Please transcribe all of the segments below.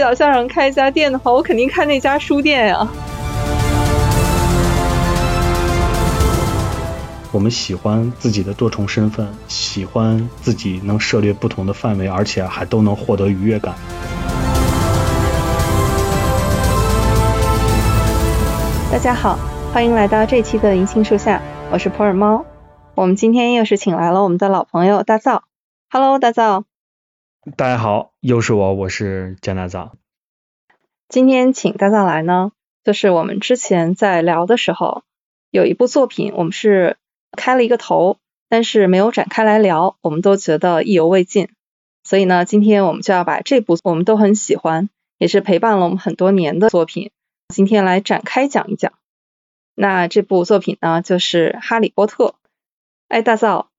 脚下上开一家店的话，我肯定开那家书店呀。我们喜欢自己的多重身份，喜欢自己能涉猎不同的范围，而且还都能获得愉悦感。大家好，欢迎来到这期的银杏树下，我是普洱猫。我们今天又是请来了我们的老朋友大造。Hello，大造。大家好，又是我，我是江大造。今天请大造来呢，就是我们之前在聊的时候，有一部作品，我们是。开了一个头，但是没有展开来聊，我们都觉得意犹未尽。所以呢，今天我们就要把这部我们都很喜欢，也是陪伴了我们很多年的作品，今天来展开讲一讲。那这部作品呢，就是《哈利波特》。哎，大嫂，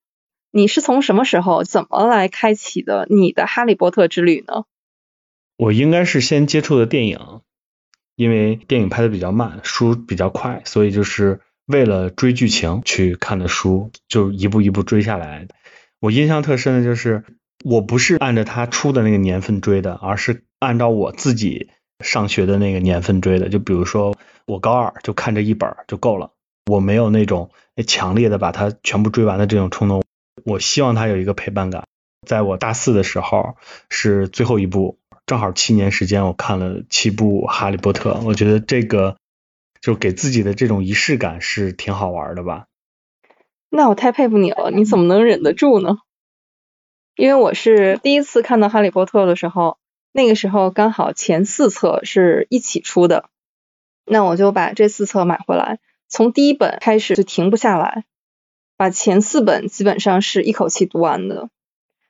你是从什么时候、怎么来开启的你的《哈利波特》之旅呢？我应该是先接触的电影，因为电影拍的比较慢，书比较快，所以就是。为了追剧情去看的书，就一步一步追下来。我印象特深的就是，我不是按照他出的那个年份追的，而是按照我自己上学的那个年份追的。就比如说，我高二就看这一本就够了，我没有那种强烈的把它全部追完的这种冲动。我希望它有一个陪伴感。在我大四的时候是最后一部，正好七年时间我看了七部《哈利波特》，我觉得这个。就给自己的这种仪式感是挺好玩的吧？那我太佩服你了，你怎么能忍得住呢？因为我是第一次看到《哈利波特》的时候，那个时候刚好前四册是一起出的，那我就把这四册买回来，从第一本开始就停不下来，把前四本基本上是一口气读完的。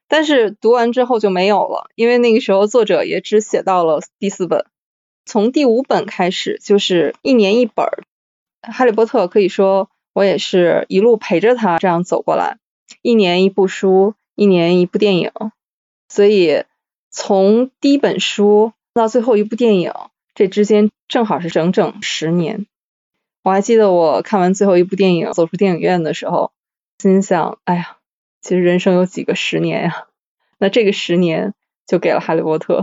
但是读完之后就没有了，因为那个时候作者也只写到了第四本。从第五本开始，就是一年一本《哈利波特》，可以说我也是一路陪着他这样走过来，一年一部书，一年一部电影，所以从第一本书到最后一部电影，这之间正好是整整十年。我还记得我看完最后一部电影，走出电影院的时候，心想：哎呀，其实人生有几个十年呀？那这个十年就给了《哈利波特》。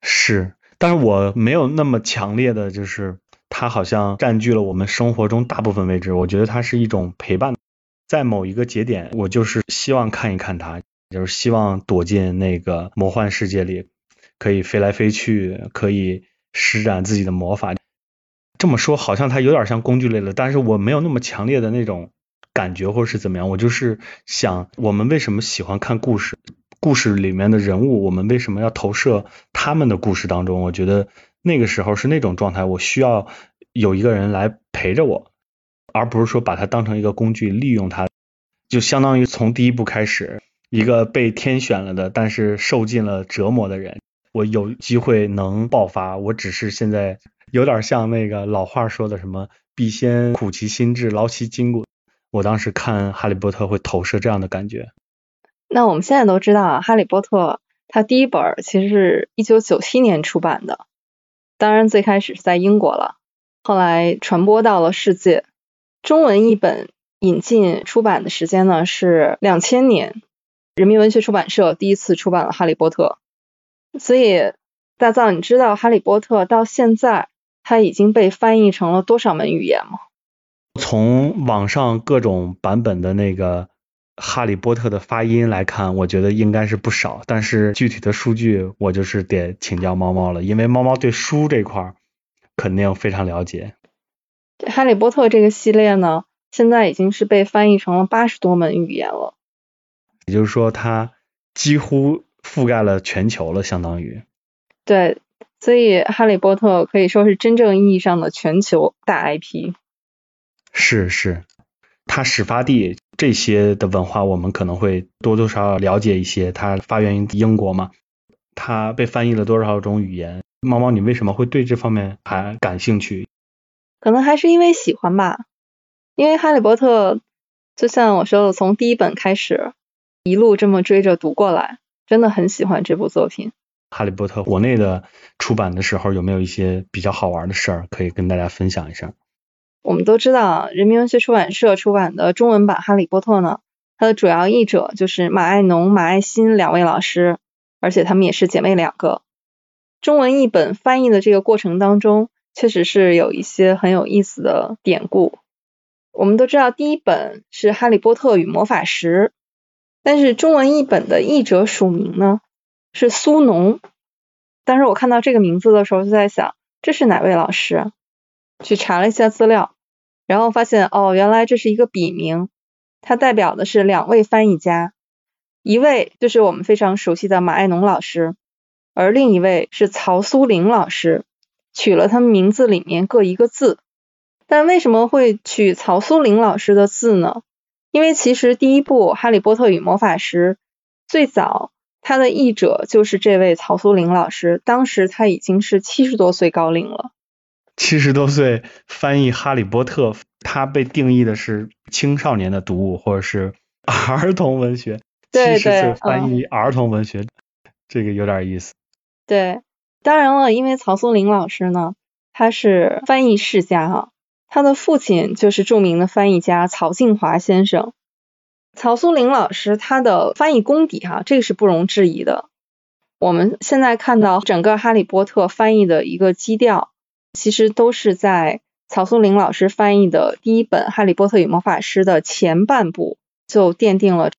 是。但是我没有那么强烈的就是它好像占据了我们生活中大部分位置。我觉得它是一种陪伴，在某一个节点，我就是希望看一看它，就是希望躲进那个魔幻世界里，可以飞来飞去，可以施展自己的魔法。这么说好像它有点像工具类的，但是我没有那么强烈的那种感觉或者是怎么样。我就是想，我们为什么喜欢看故事？故事里面的人物，我们为什么要投射他们的故事当中？我觉得那个时候是那种状态，我需要有一个人来陪着我，而不是说把它当成一个工具利用它。就相当于从第一步开始，一个被天选了的，但是受尽了折磨的人，我有机会能爆发。我只是现在有点像那个老话说的什么“必先苦其心志，劳其筋骨”。我当时看《哈利波特》会投射这样的感觉。那我们现在都知道啊，《哈利波特》它第一本其实是一九九七年出版的，当然最开始是在英国了，后来传播到了世界。中文译本引进出版的时间呢是两千年，人民文学出版社第一次出版了《哈利波特》。所以大藏，你知道《哈利波特》到现在它已经被翻译成了多少门语言吗？从网上各种版本的那个。哈利波特的发音来看，我觉得应该是不少，但是具体的数据我就是得请教猫猫了，因为猫猫对书这块肯定非常了解。哈利波特这个系列呢，现在已经是被翻译成了八十多门语言了，也就是说它几乎覆盖了全球了，相当于。对，所以哈利波特可以说是真正意义上的全球大 IP。是是。它始发地这些的文化，我们可能会多多少少了解一些。它发源于英国嘛，它被翻译了多少种语言？猫猫，你为什么会对这方面还感兴趣？可能还是因为喜欢吧。因为哈利波特，就像我说的，从第一本开始，一路这么追着读过来，真的很喜欢这部作品。哈利波特国内的出版的时候，有没有一些比较好玩的事儿可以跟大家分享一下？我们都知道，人民文学出版社出版的中文版《哈利波特》呢，它的主要译者就是马爱农、马爱新两位老师，而且他们也是姐妹两个。中文译本翻译的这个过程当中，确实是有一些很有意思的典故。我们都知道，第一本是《哈利波特与魔法石》，但是中文译本的译者署名呢是苏农。当时我看到这个名字的时候，就在想，这是哪位老师？去查了一下资料，然后发现，哦，原来这是一个笔名，它代表的是两位翻译家，一位就是我们非常熟悉的马爱农老师，而另一位是曹苏玲老师，取了他们名字里面各一个字。但为什么会取曹苏玲老师的字呢？因为其实第一部《哈利波特与魔法石》最早他的译者就是这位曹苏玲老师，当时他已经是七十多岁高龄了。七十多岁翻译《哈利波特》，他被定义的是青少年的读物或者是儿童文学。七十岁翻译儿童文学，这个有点意思。对，当然了，因为曹松林老师呢，他是翻译世家哈。他的父亲就是著名的翻译家曹靖华先生。曹苏林老师他的翻译功底哈，这个是不容置疑的。我们现在看到整个《哈利波特》翻译的一个基调，其实都是在曹苏玲老师翻译的第一本《哈利波特与魔法师》的前半部就奠定了。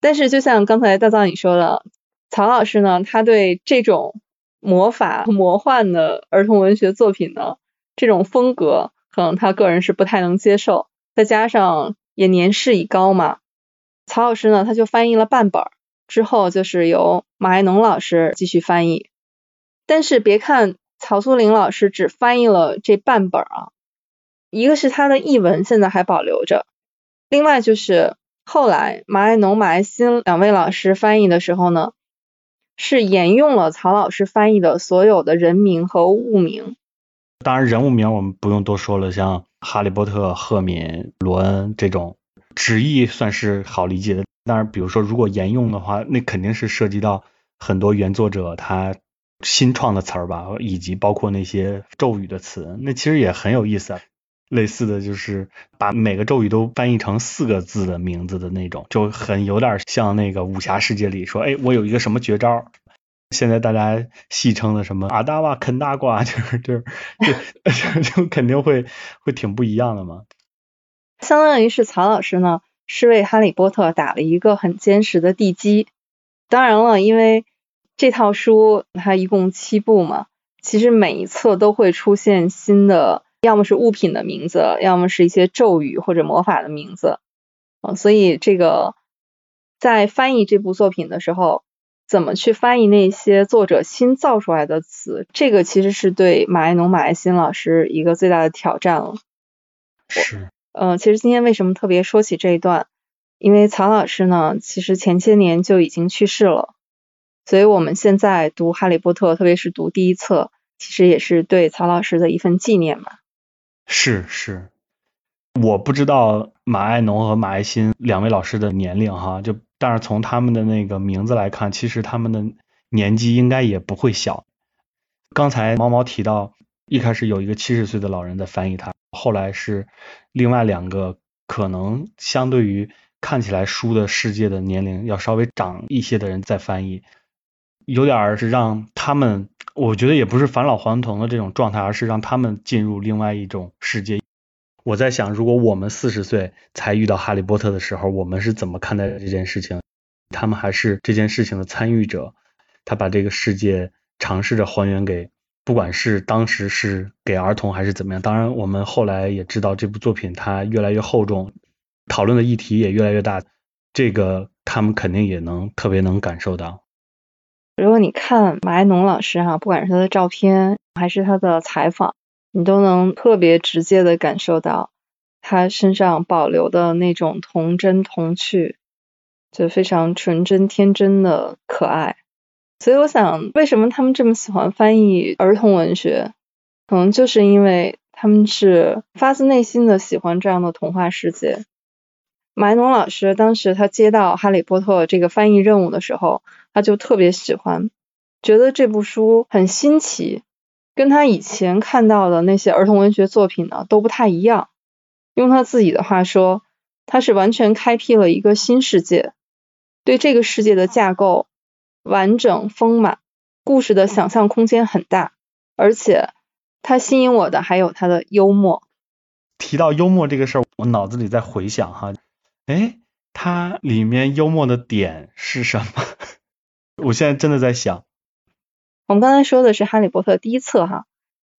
但是就像刚才大藏你说的，曹老师呢，他对这种魔法魔幻的儿童文学作品呢，这种风格。可能他个人是不太能接受，再加上也年事已高嘛。曹老师呢，他就翻译了半本，之后就是由马爱农老师继续翻译。但是别看曹素玲老师只翻译了这半本啊，一个是他的译文现在还保留着，另外就是后来马爱农、马爱新两位老师翻译的时候呢，是沿用了曹老师翻译的所有的人名和物名。当然，人物名我们不用多说了，像哈利波特、赫敏、罗恩这种直译算是好理解的。当然，比如说如果沿用的话，那肯定是涉及到很多原作者他新创的词儿吧，以及包括那些咒语的词，那其实也很有意思。类似的就是把每个咒语都翻译成四个字的名字的那种，就很有点像那个武侠世界里说，哎，我有一个什么绝招。现在大家戏称的什么阿达瓦肯大瓜，就是就是就 就肯定会会挺不一样的嘛。相当于是曹老师呢，是为哈利波特打了一个很坚实的地基。当然了，因为这套书它一共七部嘛，其实每一册都会出现新的，要么是物品的名字，要么是一些咒语或者魔法的名字。啊，所以这个在翻译这部作品的时候。怎么去翻译那些作者新造出来的词？这个其实是对马爱农、马爱新老师一个最大的挑战了。是。嗯，其实今天为什么特别说起这一段？因为曹老师呢，其实前些年就已经去世了，所以我们现在读《哈利波特》，特别是读第一册，其实也是对曹老师的一份纪念嘛。是是。我不知道马爱农和马爱新两位老师的年龄哈，就。但是从他们的那个名字来看，其实他们的年纪应该也不会小。刚才毛毛提到，一开始有一个七十岁的老人在翻译他，后来是另外两个可能相对于看起来书的世界的年龄要稍微长一些的人在翻译，有点是让他们，我觉得也不是返老还童的这种状态，而是让他们进入另外一种世界。我在想，如果我们四十岁才遇到哈利波特的时候，我们是怎么看待这件事情？他们还是这件事情的参与者，他把这个世界尝试着还原给，不管是当时是给儿童还是怎么样。当然，我们后来也知道这部作品它越来越厚重，讨论的议题也越来越大，这个他们肯定也能特别能感受到。如果你看马爱农老师哈，不管是他的照片还是他的采访。你都能特别直接的感受到他身上保留的那种童真童趣，就非常纯真天真的可爱。所以我想，为什么他们这么喜欢翻译儿童文学？可能就是因为他们是发自内心的喜欢这样的童话世界。马农老师当时他接到《哈利波特》这个翻译任务的时候，他就特别喜欢，觉得这部书很新奇。跟他以前看到的那些儿童文学作品呢都不太一样。用他自己的话说，他是完全开辟了一个新世界，对这个世界的架构完整丰满，故事的想象空间很大，而且他吸引我的还有他的幽默。提到幽默这个事儿，我脑子里在回想哈，哎，它里面幽默的点是什么？我现在真的在想。我们刚才说的是《哈利波特》第一册哈，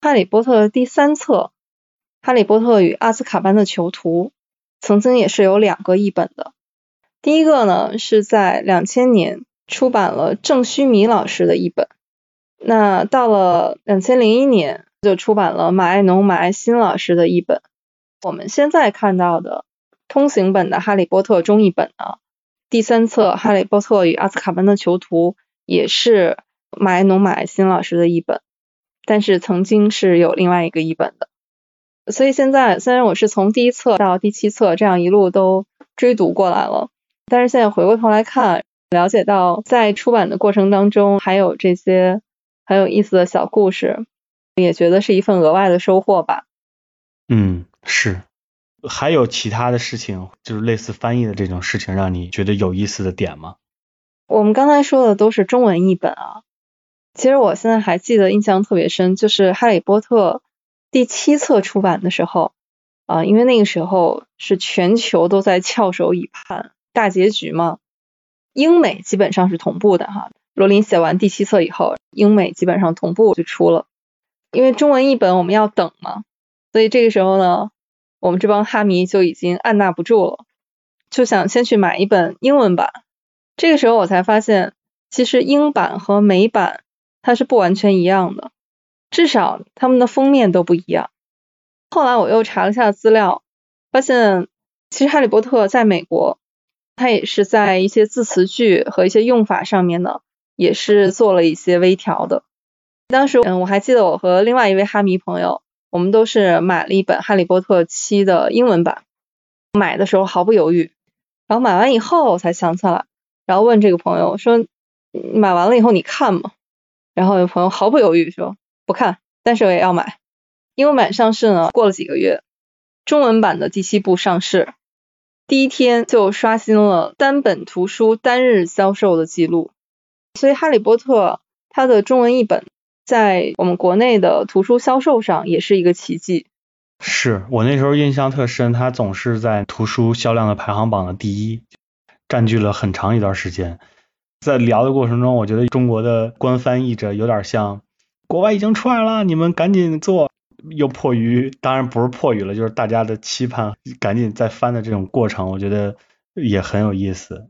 《哈利波特》第三册《哈利波特与阿兹卡班的囚徒》曾经也是有两个译本的。第一个呢是在两千年出版了郑须弥老师的译本，那到了两千零一年就出版了马爱农、马爱新老师的译本。我们现在看到的通行本的《哈利波特》中译本呢，第三册《哈利波特与阿兹卡班的囚徒》也是。马爱农、马爱新老师的译本，但是曾经是有另外一个译本的，所以现在虽然我是从第一册到第七册这样一路都追读过来了，但是现在回过头来看，了解到在出版的过程当中还有这些很有意思的小故事，也觉得是一份额外的收获吧。嗯，是。还有其他的事情，就是类似翻译的这种事情，让你觉得有意思的点吗？我们刚才说的都是中文译本啊。其实我现在还记得印象特别深，就是《哈利波特》第七册出版的时候啊，因为那个时候是全球都在翘首以盼大结局嘛，英美基本上是同步的哈。罗琳写完第七册以后，英美基本上同步就出了，因为中文译本我们要等嘛，所以这个时候呢，我们这帮哈迷就已经按捺不住了，就想先去买一本英文版。这个时候我才发现，其实英版和美版。它是不完全一样的，至少他们的封面都不一样。后来我又查了下资料，发现其实《哈利波特》在美国，它也是在一些字词句和一些用法上面呢，也是做了一些微调的。当时，嗯，我还记得我和另外一位哈迷朋友，我们都是买了一本《哈利波特七》的英文版，买的时候毫不犹豫，然后买完以后我才想起来，然后问这个朋友说：“买完了以后你看吗？”然后有朋友毫不犹豫说不看，但是我也要买。英文版上市呢，过了几个月，中文版的第七部上市，第一天就刷新了单本图书单日销售的记录。所以《哈利波特》它的中文译本在我们国内的图书销售上也是一个奇迹。是我那时候印象特深，它总是在图书销量的排行榜的第一，占据了很长一段时间。在聊的过程中，我觉得中国的官翻译者有点像国外已经出来了，你们赶紧做。又迫于，当然不是迫于了，就是大家的期盼，赶紧再翻的这种过程，我觉得也很有意思。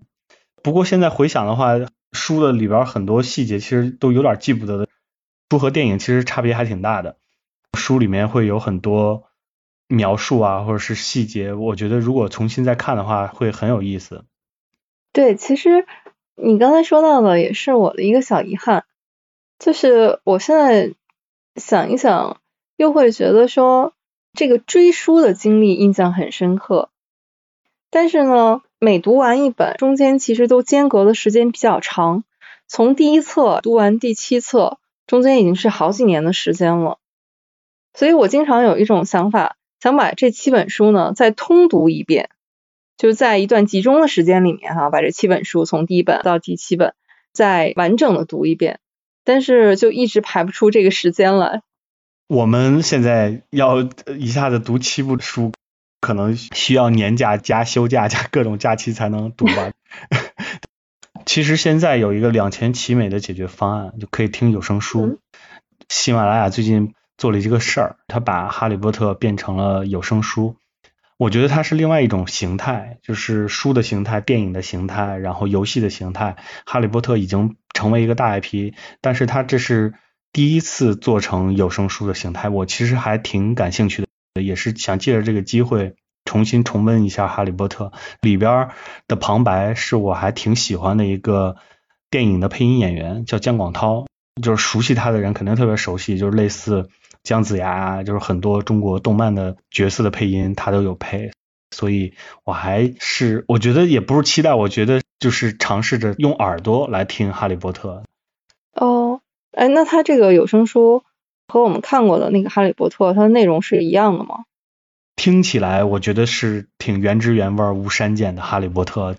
不过现在回想的话，书的里边很多细节其实都有点记不得的。书和电影其实差别还挺大的，书里面会有很多描述啊，或者是细节，我觉得如果重新再看的话，会很有意思。对，其实。你刚才说到的也是我的一个小遗憾，就是我现在想一想，又会觉得说这个追书的经历印象很深刻，但是呢，每读完一本，中间其实都间隔的时间比较长，从第一册读完第七册，中间已经是好几年的时间了，所以我经常有一种想法，想把这七本书呢再通读一遍。就在一段集中的时间里面哈，把这七本书从第一本到第七本再完整的读一遍，但是就一直排不出这个时间来。我们现在要一下子读七部书，可能需要年假加休假加各种假期才能读完。其实现在有一个两全其美的解决方案，就可以听有声书。喜马拉雅最近做了一个事儿，他把《哈利波特》变成了有声书。我觉得它是另外一种形态，就是书的形态、电影的形态，然后游戏的形态。哈利波特已经成为一个大 IP，但是它这是第一次做成有声书的形态。我其实还挺感兴趣的，也是想借着这个机会重新重温一下哈利波特里边的旁白，是我还挺喜欢的一个电影的配音演员，叫姜广涛，就是熟悉他的人肯定特别熟悉，就是类似。姜子牙就是很多中国动漫的角色的配音，他都有配，所以我还是我觉得也不是期待，我觉得就是尝试着用耳朵来听《哈利波特》。哦，哎，那他这个有声书和我们看过的那个《哈利波特》，它的内容是一样的吗？听起来我觉得是挺原汁原味、无删减的《哈利波特》。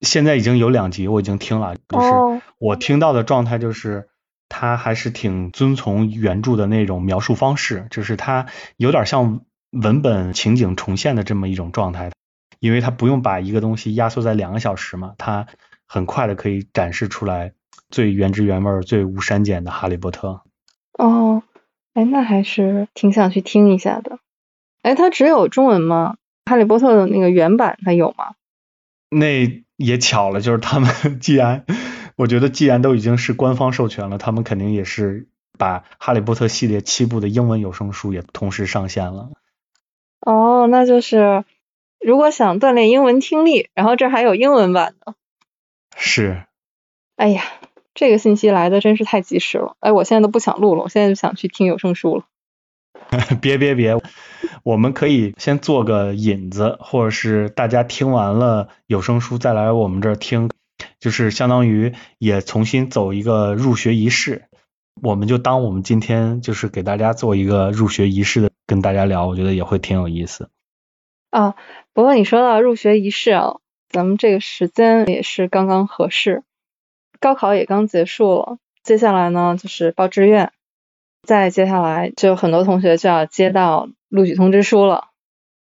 现在已经有两集，我已经听了，就是我听到的状态就是。他还是挺遵从原著的那种描述方式，就是他有点像文本情景重现的这么一种状态，因为他不用把一个东西压缩在两个小时嘛，他很快的可以展示出来最原汁原味、最无删减的哈利波特。哦，哎，那还是挺想去听一下的。哎，它只有中文吗？哈利波特的那个原版它有吗？那也巧了，就是他们 既然。我觉得既然都已经是官方授权了，他们肯定也是把《哈利波特》系列七部的英文有声书也同时上线了。哦，那就是如果想锻炼英文听力，然后这还有英文版的。是。哎呀，这个信息来的真是太及时了！哎，我现在都不想录了，我现在就想去听有声书了。别别别，我们可以先做个引子，或者是大家听完了有声书再来我们这儿听。就是相当于也重新走一个入学仪式，我们就当我们今天就是给大家做一个入学仪式的，跟大家聊，我觉得也会挺有意思。啊，不过你说到入学仪式啊，咱们这个时间也是刚刚合适，高考也刚结束了，接下来呢就是报志愿，再接下来就很多同学就要接到录取通知书了。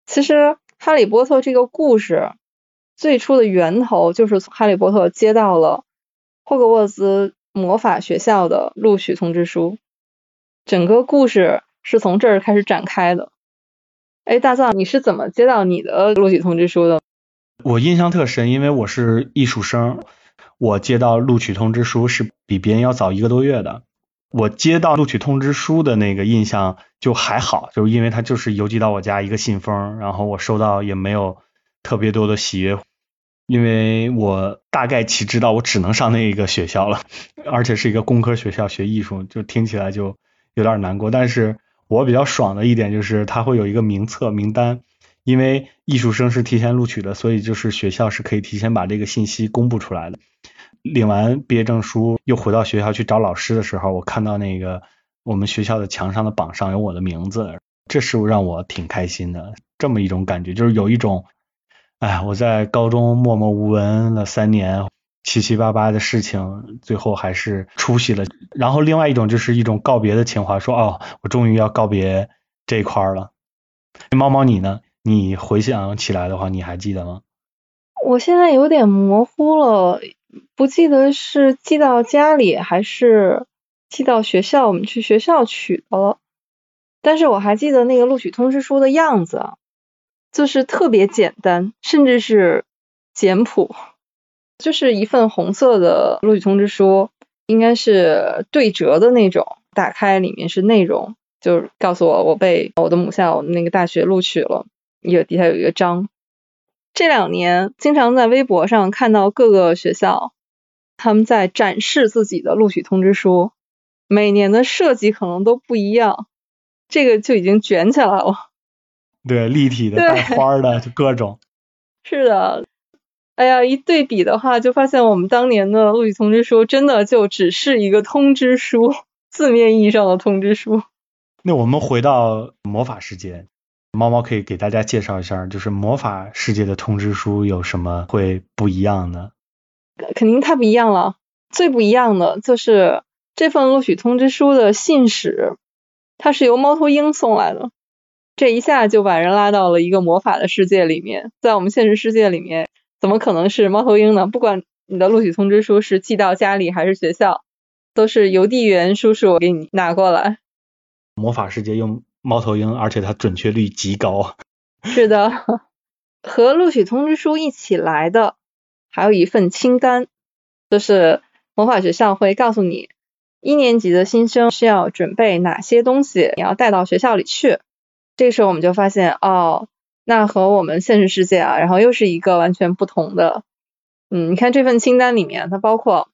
其实《哈利波特》这个故事。最初的源头就是从哈利波特接到了霍格沃兹魔法学校的录取通知书，整个故事是从这儿开始展开的。哎，大藏，你是怎么接到你的录取通知书的？我印象特深，因为我是艺术生，我接到录取通知书是比别人要早一个多月的。我接到录取通知书的那个印象就还好，就是因为它就是邮寄到我家一个信封，然后我收到也没有特别多的喜悦。因为我大概其知道我只能上那一个学校了，而且是一个工科学校学艺术，就听起来就有点难过。但是我比较爽的一点就是它会有一个名册名单，因为艺术生是提前录取的，所以就是学校是可以提前把这个信息公布出来的。领完毕业证书又回到学校去找老师的时候，我看到那个我们学校的墙上的榜上有我的名字，这是让我挺开心的。这么一种感觉，就是有一种。哎，我在高中默默无闻了三年，七七八八的事情，最后还是出息了。然后另外一种就是一种告别的情怀，说哦，我终于要告别这一块了。猫猫你呢？你回想起来的话，你还记得吗？我现在有点模糊了，不记得是寄到家里还是寄到学校，我们去学校取的了。但是我还记得那个录取通知书的样子。就是特别简单，甚至是简朴，就是一份红色的录取通知书，应该是对折的那种，打开里面是内容，就是告诉我我被我的母校那个大学录取了，有底下有一个章。这两年经常在微博上看到各个学校他们在展示自己的录取通知书，每年的设计可能都不一样，这个就已经卷起来了。对，立体的、带花的，就各种。是的，哎呀，一对比的话，就发现我们当年的录取通知书真的就只是一个通知书，字面意义上的通知书。那我们回到魔法世界，猫猫可以给大家介绍一下，就是魔法世界的通知书有什么会不一样呢？肯定太不一样了，最不一样的就是这份录取通知书的信使，它是由猫头鹰送来的。这一下就把人拉到了一个魔法的世界里面，在我们现实世界里面，怎么可能是猫头鹰呢？不管你的录取通知书是寄到家里还是学校，都是邮递员叔叔给你拿过来。魔法世界用猫头鹰，而且它准确率极高。是的，和录取通知书一起来的，还有一份清单，就是魔法学校会告诉你，一年级的新生需要准备哪些东西，你要带到学校里去。这时候我们就发现，哦，那和我们现实世界啊，然后又是一个完全不同的。嗯，你看这份清单里面，它包括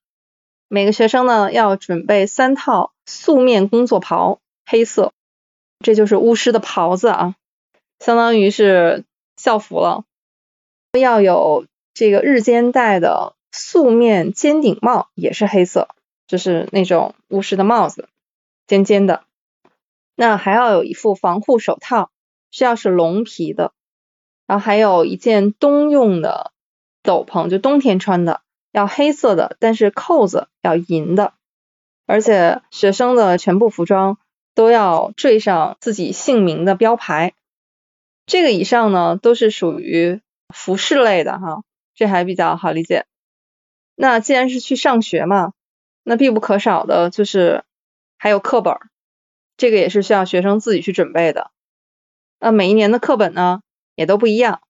每个学生呢要准备三套素面工作袍，黑色，这就是巫师的袍子啊，相当于是校服了。要有这个日间戴的素面尖顶帽，也是黑色，就是那种巫师的帽子，尖尖的。那还要有一副防护手套，需要是龙皮的，然后还有一件冬用的斗篷，就冬天穿的，要黑色的，但是扣子要银的，而且学生的全部服装都要缀上自己姓名的标牌。这个以上呢都是属于服饰类的哈，这还比较好理解。那既然是去上学嘛，那必不可少的就是还有课本，这个也是需要学生自己去准备的。那每一年的课本呢也都不一样，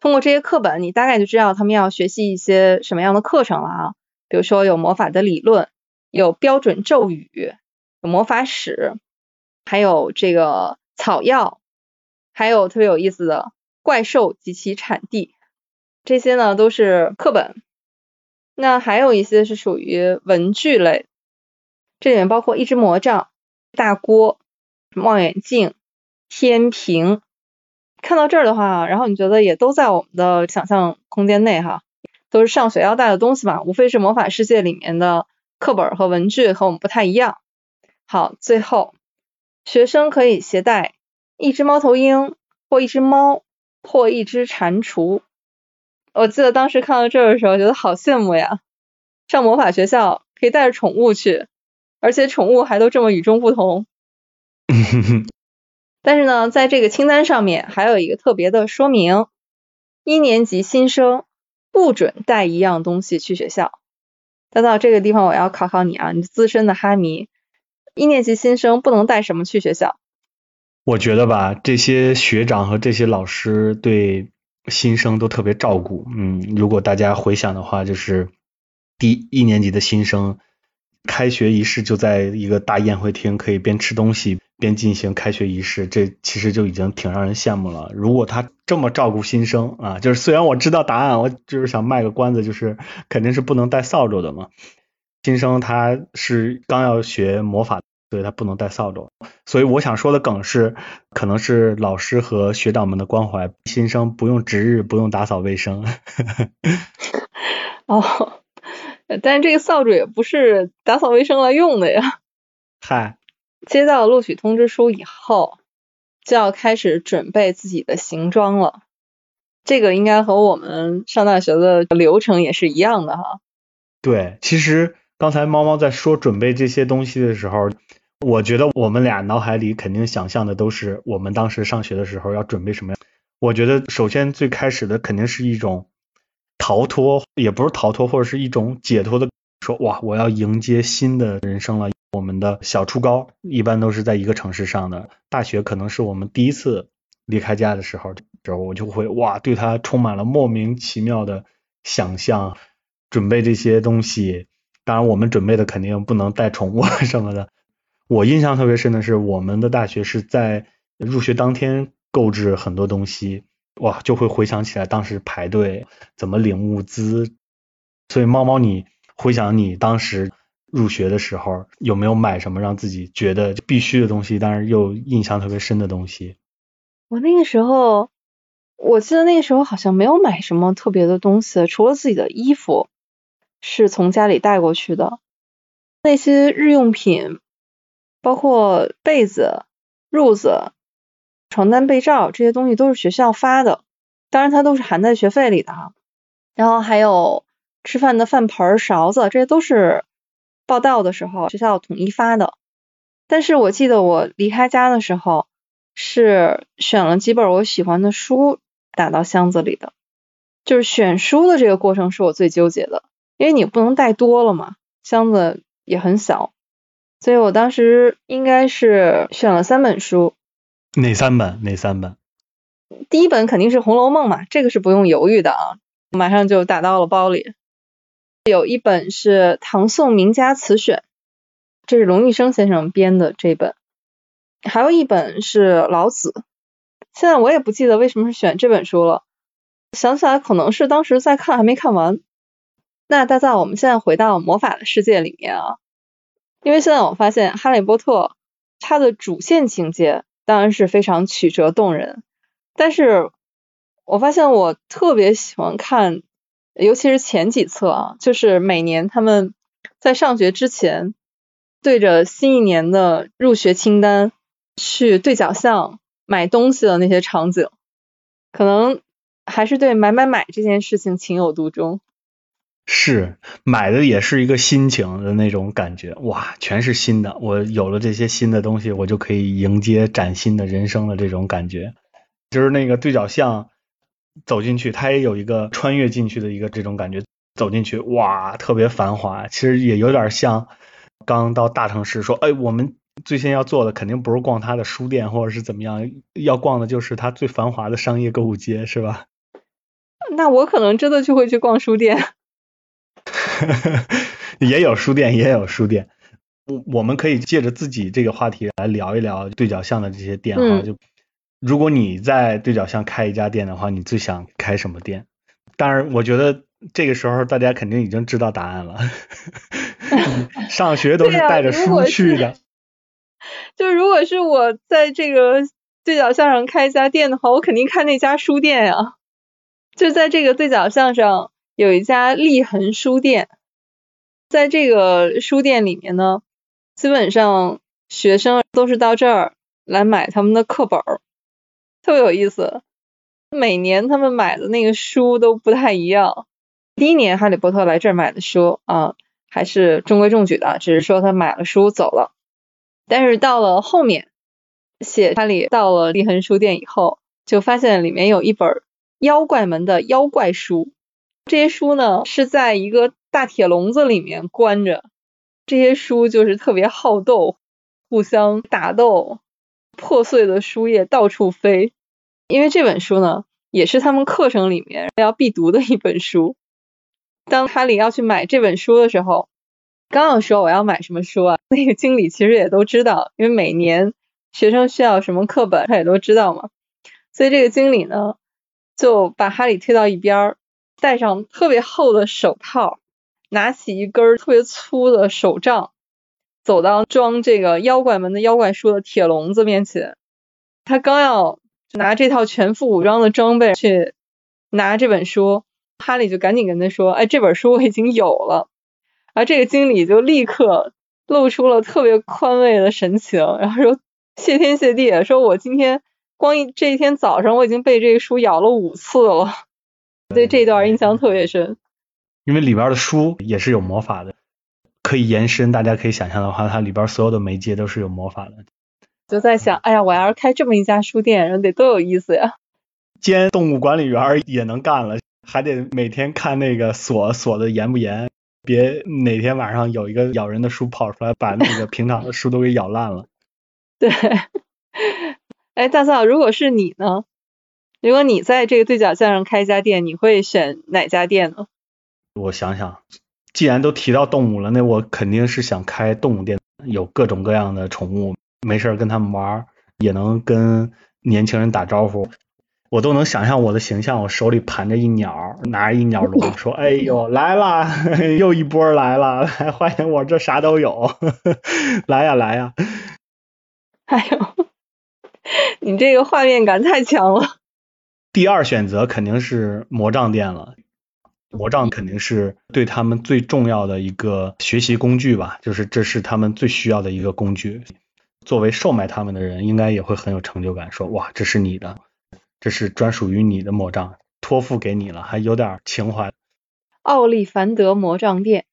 通过这些课本，你大概就知道他们要学习一些什么样的课程了啊。比如说有魔法的理论，有标准咒语，有魔法史，还有这个草药，还有特别有意思的怪兽及其产地，这些呢都是课本。那还有一些是属于文具类，这里面包括一支魔杖、大锅、望远镜、天平。看到这儿的话，然后你觉得也都在我们的想象空间内哈。都是上学要带的东西嘛，无非是魔法世界里面的课本和文具和我们不太一样。好，最后学生可以携带一只猫头鹰或一只猫或一只蟾蜍。我记得当时看到这儿的时候，觉得好羡慕呀！上魔法学校可以带着宠物去，而且宠物还都这么与众不同。但是呢，在这个清单上面还有一个特别的说明：一年级新生。不准带一样东西去学校。那到这个地方，我要考考你啊，你资深的哈迷，一年级新生不能带什么去学校？我觉得吧，这些学长和这些老师对新生都特别照顾。嗯，如果大家回想的话，就是第一年级的新生，开学仪式就在一个大宴会厅，可以边吃东西。边进行开学仪式，这其实就已经挺让人羡慕了。如果他这么照顾新生啊，就是虽然我知道答案，我就是想卖个关子，就是肯定是不能带扫帚的嘛。新生他是刚要学魔法，所以他不能带扫帚。所以我想说的梗是，可能是老师和学长们的关怀，新生不用值日，不用打扫卫生。哦，但是这个扫帚也不是打扫卫生来用的呀。嗨。接到录取通知书以后，就要开始准备自己的行装了。这个应该和我们上大学的流程也是一样的哈。对，其实刚才猫猫在说准备这些东西的时候，我觉得我们俩脑海里肯定想象的都是我们当时上学的时候要准备什么。我觉得首先最开始的肯定是一种逃脱，也不是逃脱，或者是一种解脱的，说哇，我要迎接新的人生了。我们的小初高一般都是在一个城市上的，大学可能是我们第一次离开家的时候，时候我就会哇，对它充满了莫名其妙的想象，准备这些东西。当然，我们准备的肯定不能带宠物什么的。我印象特别深的是，我们的大学是在入学当天购置很多东西，哇，就会回想起来当时排队怎么领物资。所以，猫猫，你回想你当时。入学的时候有没有买什么让自己觉得必须的东西，但是又印象特别深的东西？我那个时候，我记得那个时候好像没有买什么特别的东西，除了自己的衣服是从家里带过去的。那些日用品，包括被子、褥子、床单、被罩这些东西都是学校发的，当然它都是含在学费里的哈。然后还有吃饭的饭盆、勺子，这些都是。报到的时候学校统一发的，但是我记得我离开家的时候是选了几本我喜欢的书打到箱子里的，就是选书的这个过程是我最纠结的，因为你不能带多了嘛，箱子也很小，所以我当时应该是选了三本书。哪三本？哪三本？第一本肯定是《红楼梦》嘛，这个是不用犹豫的啊，马上就打到了包里。有一本是《唐宋名家词选》，这是龙玉生先生编的这本，还有一本是《老子》。现在我也不记得为什么是选这本书了，想起来可能是当时在看还没看完。那大家，我们现在回到魔法的世界里面啊，因为现在我发现《哈利波特》它的主线情节当然是非常曲折动人，但是我发现我特别喜欢看。尤其是前几册啊，就是每年他们在上学之前，对着新一年的入学清单去对角巷买东西的那些场景，可能还是对买买买这件事情情有独钟。是买的也是一个心情的那种感觉，哇，全是新的。我有了这些新的东西，我就可以迎接崭新的人生的这种感觉。就是那个对角巷走进去，它也有一个穿越进去的一个这种感觉。走进去，哇，特别繁华。其实也有点像刚到大城市，说，哎，我们最先要做的肯定不是逛它的书店或者是怎么样，要逛的就是它最繁华的商业购物街，是吧？那我可能真的就会去逛书店。也有书店，也有书店。我我们可以借着自己这个话题来聊一聊对角巷的这些店哈。就如果你在对角巷开一家店的话，你最想开什么店？当然，我觉得这个时候大家肯定已经知道答案了。上学都是带着书去的。就如果是我在这个对角巷上开一家店的话，我肯定开那家书店呀。就在这个对角巷上。有一家立恒书店，在这个书店里面呢，基本上学生都是到这儿来买他们的课本儿，特别有意思。每年他们买的那个书都不太一样。第一年哈利波特来这儿买的书啊，还是中规中矩的，只是说他买了书走了。但是到了后面，写哈利到了立恒书店以后，就发现里面有一本妖怪门的妖怪书。这些书呢是在一个大铁笼子里面关着，这些书就是特别好斗，互相打斗，破碎的书页到处飞。因为这本书呢也是他们课程里面要必读的一本书。当哈利要去买这本书的时候，刚要说我要买什么书啊，那个经理其实也都知道，因为每年学生需要什么课本，他也都知道嘛。所以这个经理呢就把哈利推到一边儿。戴上特别厚的手套，拿起一根特别粗的手杖，走到装这个妖怪门的妖怪书的铁笼子面前。他刚要拿这套全副武装的装备去拿这本书，哈利就赶紧跟他说：“哎，这本书我已经有了。”而这个经理就立刻露出了特别宽慰的神情，然后说：“谢天谢地，说我今天光一这一天早上我已经被这个书咬了五次了。”对这段印象特别深，因为里边的书也是有魔法的，可以延伸。大家可以想象的话，它里边所有的媒介都是有魔法的。就在想，哎呀，我要是开这么一家书店，人得多有意思呀！兼动物管理员也能干了，还得每天看那个锁锁的严不严，别哪天晚上有一个咬人的书跑出来，把那个平常的书都给咬烂了。对，哎，大嫂，如果是你呢？如果你在这个对角巷上开一家店，你会选哪家店呢？我想想，既然都提到动物了，那我肯定是想开动物店，有各种各样的宠物，没事跟他们玩，也能跟年轻人打招呼。我都能想象我的形象，我手里盘着一鸟，拿着一鸟笼，说：“哎呦，来啦，又一波来了，来 欢迎我这啥都有，来呀来呀。”哎呦，你这个画面感太强了。第二选择肯定是魔杖店了，魔杖肯定是对他们最重要的一个学习工具吧，就是这是他们最需要的一个工具。作为售卖他们的人，应该也会很有成就感，说哇，这是你的，这是专属于你的魔杖，托付给你了，还有点情怀。奥利凡德魔杖店，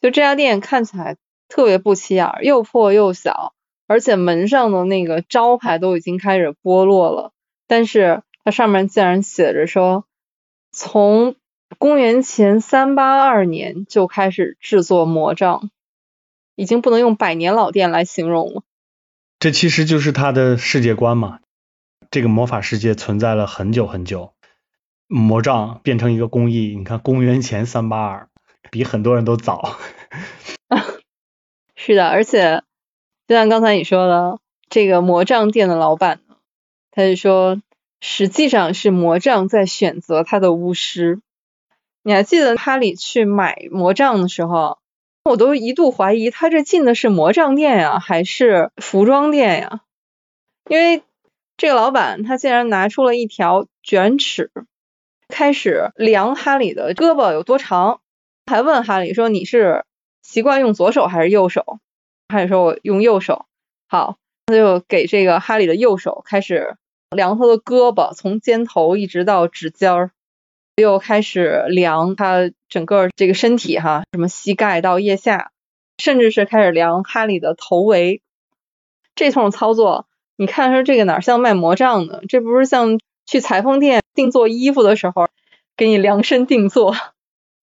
就这家店看起来特别不起眼，又破又小，而且门上的那个招牌都已经开始剥落了，但是。它上面竟然写着说，从公元前三八二年就开始制作魔杖，已经不能用百年老店来形容了。这其实就是他的世界观嘛。这个魔法世界存在了很久很久，魔杖变成一个工艺，你看公元前三八二，比很多人都早。是的，而且就像刚才你说的，这个魔杖店的老板呢，他就说。实际上是魔杖在选择他的巫师。你还记得哈利去买魔杖的时候，我都一度怀疑他这进的是魔杖店呀，还是服装店呀？因为这个老板他竟然拿出了一条卷尺，开始量哈利的胳膊有多长，还问哈利说：“你是习惯用左手还是右手？”哈利说：“我用右手。”好，他就给这个哈利的右手开始。量他的胳膊，从肩头一直到指尖儿，又开始量他整个这个身体哈，什么膝盖到腋下，甚至是开始量哈利的头围。这通操作，你看说这个哪像卖魔杖呢？这不是像去裁缝店定做衣服的时候给你量身定做？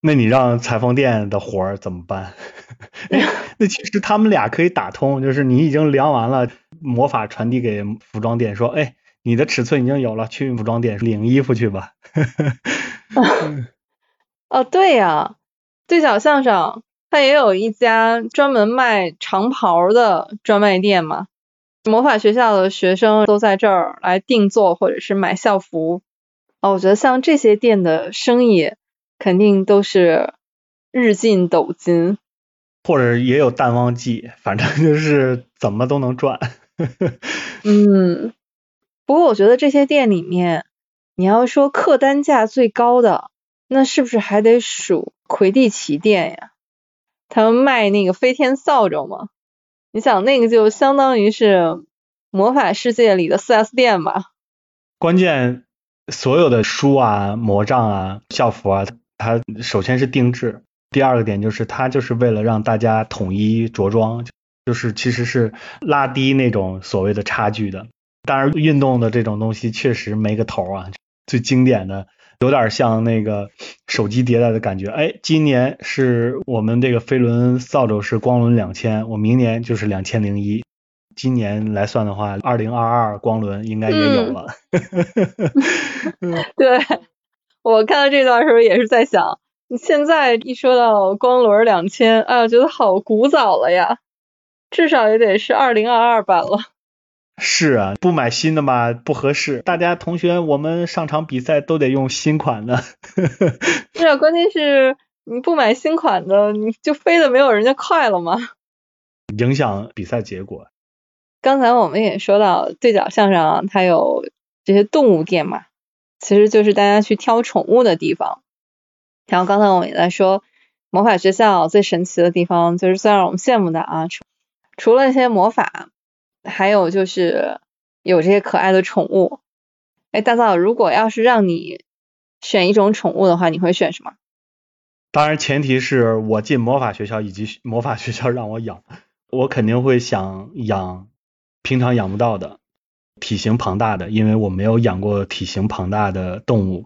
那你让裁缝店的活儿怎么办？那其实他们俩可以打通，就是你已经量完了，魔法传递给服装店说，哎，你的尺寸已经有了，去服装店领衣服去吧。哦，对呀，对角巷上它也有一家专门卖长袍的专卖店嘛，魔法学校的学生都在这儿来定做或者是买校服。哦，我觉得像这些店的生意。肯定都是日进斗金，或者也有淡旺季，反正就是怎么都能赚。嗯，不过我觉得这些店里面，你要说客单价最高的，那是不是还得数魁地奇店呀？他们卖那个飞天扫帚嘛，你想那个就相当于是魔法世界里的四 S 店吧？关键所有的书啊、魔杖啊、校服啊。它首先是定制，第二个点就是它就是为了让大家统一着装，就是其实是拉低那种所谓的差距的。当然，运动的这种东西确实没个头啊。最经典的有点像那个手机迭代的感觉。哎，今年是我们这个飞轮扫帚是光轮两千，我明年就是两千零一。今年来算的话，二零二二光轮应该也有了。对。我看到这段时候也是在想，现在一说到光轮两千，哎呀，觉得好古早了呀，至少也得是二零二二版了。是啊，不买新的嘛不合适。大家同学，我们上场比赛都得用新款的。是啊，关键是你不买新款的，你就飞的没有人家快了吗？影响比赛结果。刚才我们也说到，对角巷上它有这些动物店嘛。其实就是大家去挑宠物的地方。然后刚才我们也在说，魔法学校最神奇的地方，就是最让我们羡慕的啊，除除了那些魔法，还有就是有这些可爱的宠物。哎，大嫂，如果要是让你选一种宠物的话，你会选什么？当然，前提是我进魔法学校，以及魔法学校让我养，我肯定会想养平常养不到的。体型庞大的，因为我没有养过体型庞大的动物，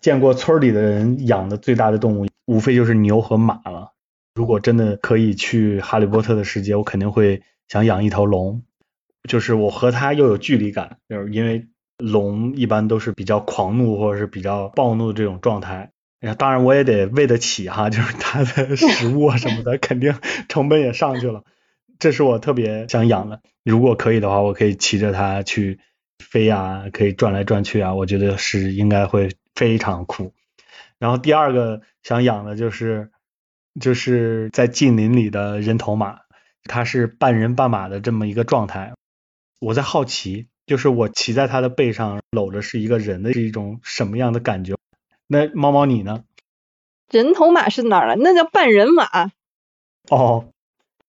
见过村里的人养的最大的动物，无非就是牛和马了。如果真的可以去哈利波特的世界，我肯定会想养一头龙，就是我和它又有距离感，就是因为龙一般都是比较狂怒或者是比较暴怒的这种状态。当然我也得喂得起哈，就是它的食物啊什么的，肯定成本也上去了。这是我特别想养的，如果可以的话，我可以骑着它去飞啊，可以转来转去啊，我觉得是应该会非常酷。然后第二个想养的就是就是在近邻里的人头马，它是半人半马的这么一个状态。我在好奇，就是我骑在它的背上搂着是一个人的是一种什么样的感觉？那猫猫你呢？人头马是哪儿了？那叫半人马。哦。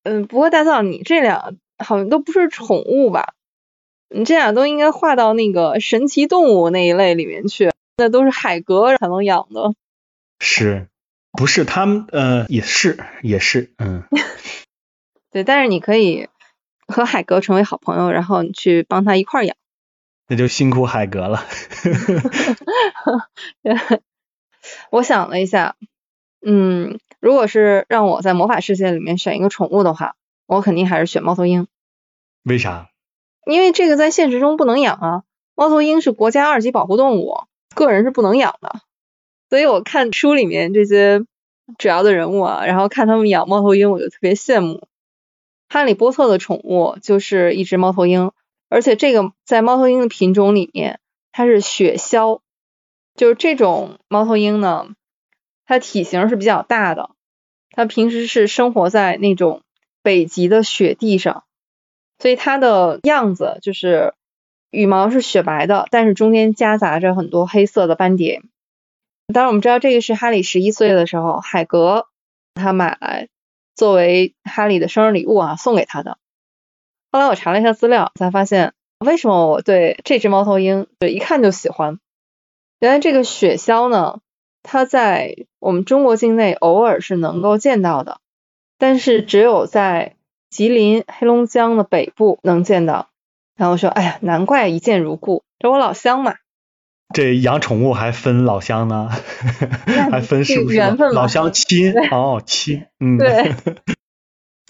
嗯，不过大造，你这俩好像都不是宠物吧？你这俩都应该划到那个神奇动物那一类里面去，那都是海格才能养的。是，不是他们？呃，也是，也是，嗯。对，但是你可以和海格成为好朋友，然后你去帮他一块养。那就辛苦海格了。我想了一下，嗯。如果是让我在魔法世界里面选一个宠物的话，我肯定还是选猫头鹰。为啥？因为这个在现实中不能养啊。猫头鹰是国家二级保护动物，个人是不能养的。所以我看书里面这些主要的人物啊，然后看他们养猫头鹰，我就特别羡慕。哈利波特的宠物就是一只猫头鹰，而且这个在猫头鹰的品种里面，它是雪鸮，就是这种猫头鹰呢。它体型是比较大的，它平时是生活在那种北极的雪地上，所以它的样子就是羽毛是雪白的，但是中间夹杂着很多黑色的斑点。当然，我们知道这个是哈利十一岁的时候，海格他买来作为哈利的生日礼物啊送给他的。后来我查了一下资料，才发现为什么我对这只猫头鹰对一看就喜欢。原来这个雪鸮呢。它在我们中国境内偶尔是能够见到的，但是只有在吉林、黑龙江的北部能见到。然后说，哎呀，难怪一见如故，这我老乡嘛。这养宠物还分老乡呢，还分是不是老乡 亲哦亲，嗯，对，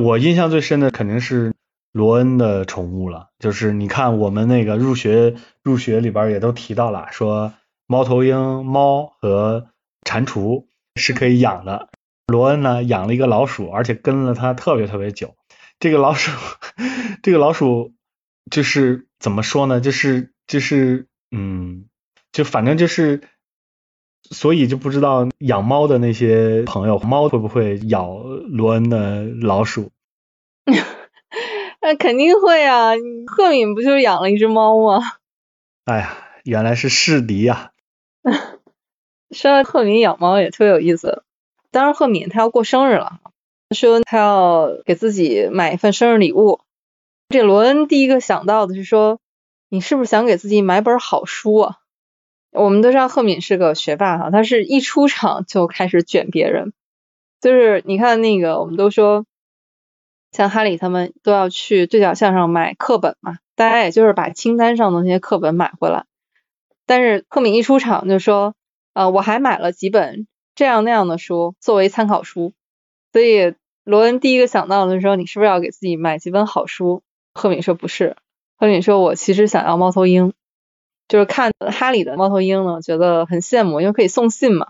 我印象最深的肯定是罗恩的宠物了，就是你看我们那个入学入学里边也都提到了，说猫头鹰、猫和蟾蜍是可以养的。罗恩呢养了一个老鼠，而且跟了它特别特别久。这个老鼠，这个老鼠就是怎么说呢？就是就是嗯，就反正就是，所以就不知道养猫的那些朋友，猫会不会咬罗恩的老鼠？那肯定会啊！赫敏不就是养了一只猫吗？哎呀，原来是世敌呀、说到赫敏养猫也特别有意思。当然赫敏她要过生日了，说她要给自己买一份生日礼物。这罗恩第一个想到的是说，你是不是想给自己买本好书啊？我们都知道赫敏是个学霸哈，他是一出场就开始卷别人，就是你看那个，我们都说，像哈利他们都要去对角巷上买课本嘛，大家也就是把清单上的那些课本买回来。但是赫敏一出场就说，呃，我还买了几本这样那样的书作为参考书，所以罗恩第一个想到的是说，你是不是要给自己买几本好书？赫敏说不是，赫敏说我其实想要猫头鹰，就是看哈里的猫头鹰呢，觉得很羡慕，因为可以送信嘛。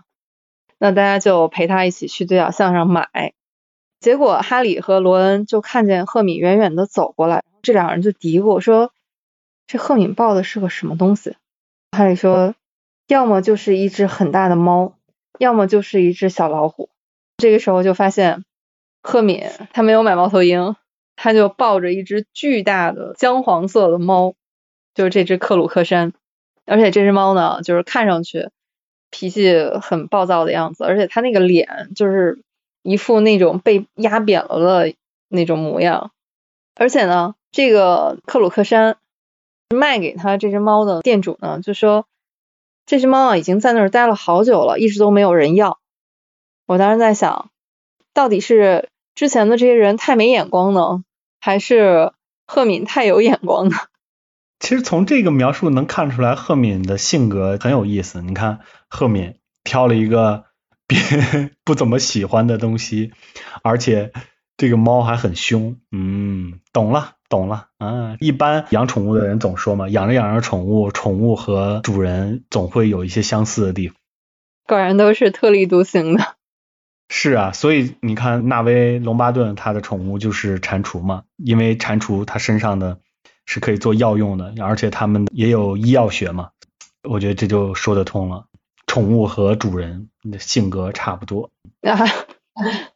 那大家就陪他一起去对角巷上买，结果哈里和罗恩就看见赫敏远远的走过来，这两人就嘀咕说，这赫敏抱的是个什么东西？哈利说，要么就是一只很大的猫，要么就是一只小老虎。这个时候就发现赫敏他没有买猫头鹰，他就抱着一只巨大的姜黄色的猫，就是这只克鲁克山。而且这只猫呢，就是看上去脾气很暴躁的样子，而且它那个脸就是一副那种被压扁了的那种模样。而且呢，这个克鲁克山卖给他这只猫的店主呢，就说这只猫啊已经在那儿待了好久了，一直都没有人要。我当时在想，到底是之前的这些人太没眼光呢，还是赫敏太有眼光呢？其实从这个描述能看出来，赫敏的性格很有意思。你看，赫敏挑了一个 别不怎么喜欢的东西，而且这个猫还很凶。嗯，懂了，懂了。啊，一般养宠物的人总说嘛，养着养着宠物，宠物和主人总会有一些相似的地方。果然都是特立独行的。是啊，所以你看纳威龙巴顿他的宠物就是蟾蜍嘛，因为蟾蜍它身上的是可以做药用的，而且他们也有医药学嘛，我觉得这就说得通了。宠物和主人的性格差不多。啊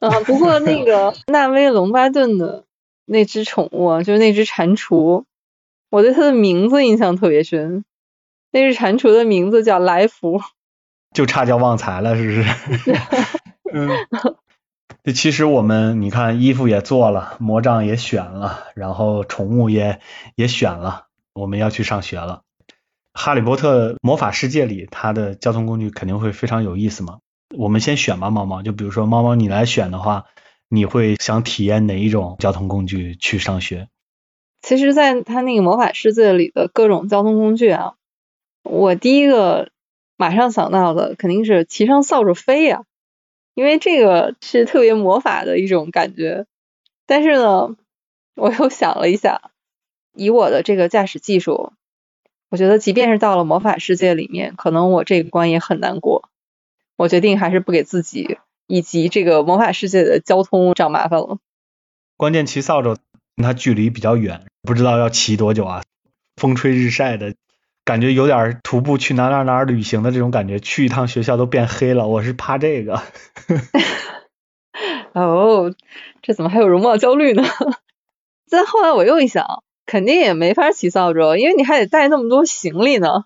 啊！不过那个 纳威隆巴顿的那只宠物啊，就是那只蟾蜍，我对它的名字印象特别深。那只蟾蜍的名字叫来福。就差叫旺财了，是不是？嗯，这其实我们你看，衣服也做了，魔杖也选了，然后宠物也也选了，我们要去上学了。哈利波特魔法世界里，它的交通工具肯定会非常有意思嘛。我们先选吧，猫猫。就比如说猫猫，你来选的话，你会想体验哪一种交通工具去上学？其实，在它那个魔法世界里的各种交通工具啊，我第一个马上想到的肯定是骑上扫帚飞呀、因为这个是特别魔法的一种感觉。但是呢，我又想了一下，以我的这个驾驶技术，我觉得即便是到了魔法世界里面，可能我这个关也很难过。我决定还是不给自己以及这个魔法世界的交通找麻烦了。关键骑扫帚，它距离比较远，不知道要骑多久啊，风吹日晒的。感觉有点徒步去哪哪哪旅行的这种感觉，去一趟学校都变黑了，我是怕这个。哦，这怎么还有容貌焦虑呢？再后来我又一想，肯定也没法骑扫帚，因为你还得带那么多行李呢，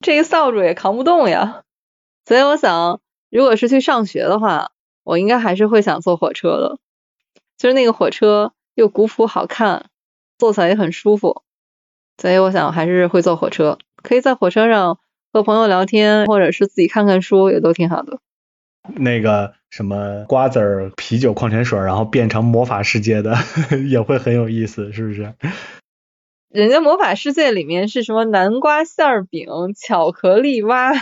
这个扫帚也扛不动呀。所以我想，如果是去上学的话，我应该还是会想坐火车的，就是那个火车又古朴好看，坐起来也很舒服。所以我想还是会坐火车，可以在火车上和朋友聊天，或者是自己看看书，也都挺好的。那个什么瓜子儿、啤酒、矿泉水，然后变成魔法世界的，也会很有意思，是不是？人家魔法世界里面是什么南瓜馅饼、巧克力蛙？